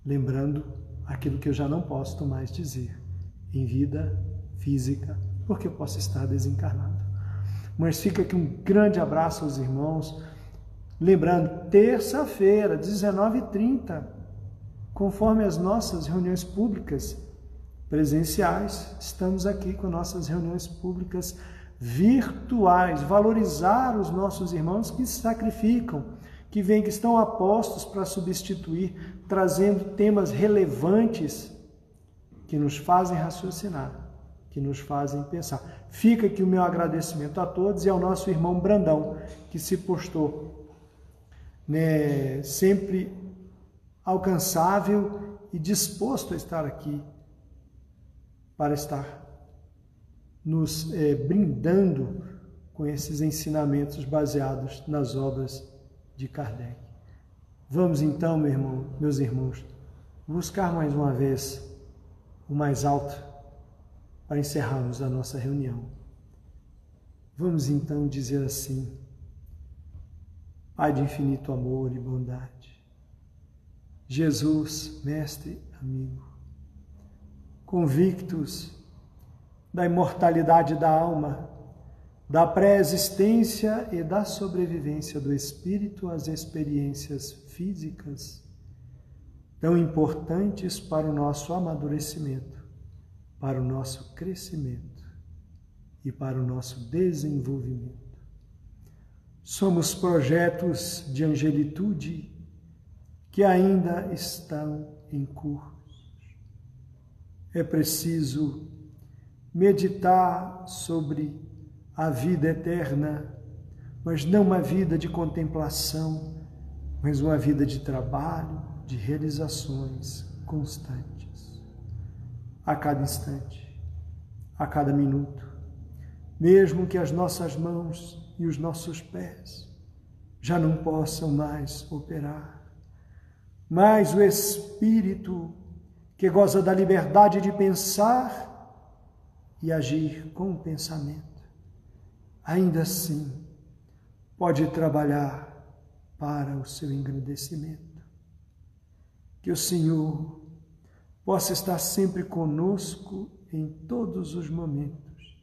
lembrando aquilo que eu já não posso mais dizer em vida física, porque eu posso estar desencarnado. Mas fica aqui um grande abraço aos irmãos. Lembrando, terça-feira, 19h30, conforme as nossas reuniões públicas presenciais, estamos aqui com nossas reuniões públicas virtuais, valorizar os nossos irmãos que se sacrificam, que vêm, que estão apostos para substituir, trazendo temas relevantes que nos fazem raciocinar, que nos fazem pensar. Fica aqui o meu agradecimento a todos e ao nosso irmão Brandão, que se postou né, sempre alcançável e disposto a estar aqui para estar nos é, brindando com esses ensinamentos baseados nas obras de Kardec. Vamos então, meu irmão, meus irmãos, buscar mais uma vez o mais alto para encerrarmos a nossa reunião. Vamos então dizer assim: Pai de infinito amor e bondade, Jesus, mestre, amigo, convictos da imortalidade da alma, da pré-existência e da sobrevivência do espírito às experiências físicas, tão importantes para o nosso amadurecimento, para o nosso crescimento e para o nosso desenvolvimento. Somos projetos de angelitude que ainda estão em curso. É preciso meditar sobre a vida eterna, mas não uma vida de contemplação, mas uma vida de trabalho, de realizações constantes, a cada instante, a cada minuto, mesmo que as nossas mãos e os nossos pés já não possam mais operar, mas o Espírito que goza da liberdade de pensar e agir com o pensamento, ainda assim pode trabalhar para o seu engrandecimento. Que o Senhor possa estar sempre conosco em todos os momentos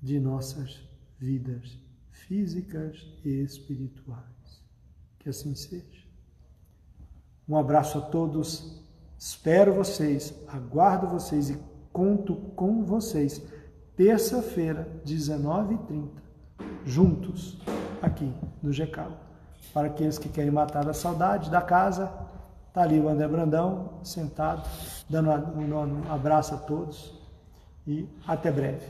de nossas vidas físicas e espirituais. Que assim seja. Um abraço a todos. Espero vocês, aguardo vocês e conto com vocês. Terça-feira, 19h30, juntos, aqui no GECAL. Para aqueles que querem matar a saudade da casa, está ali o André Brandão, sentado, dando um abraço a todos e até breve.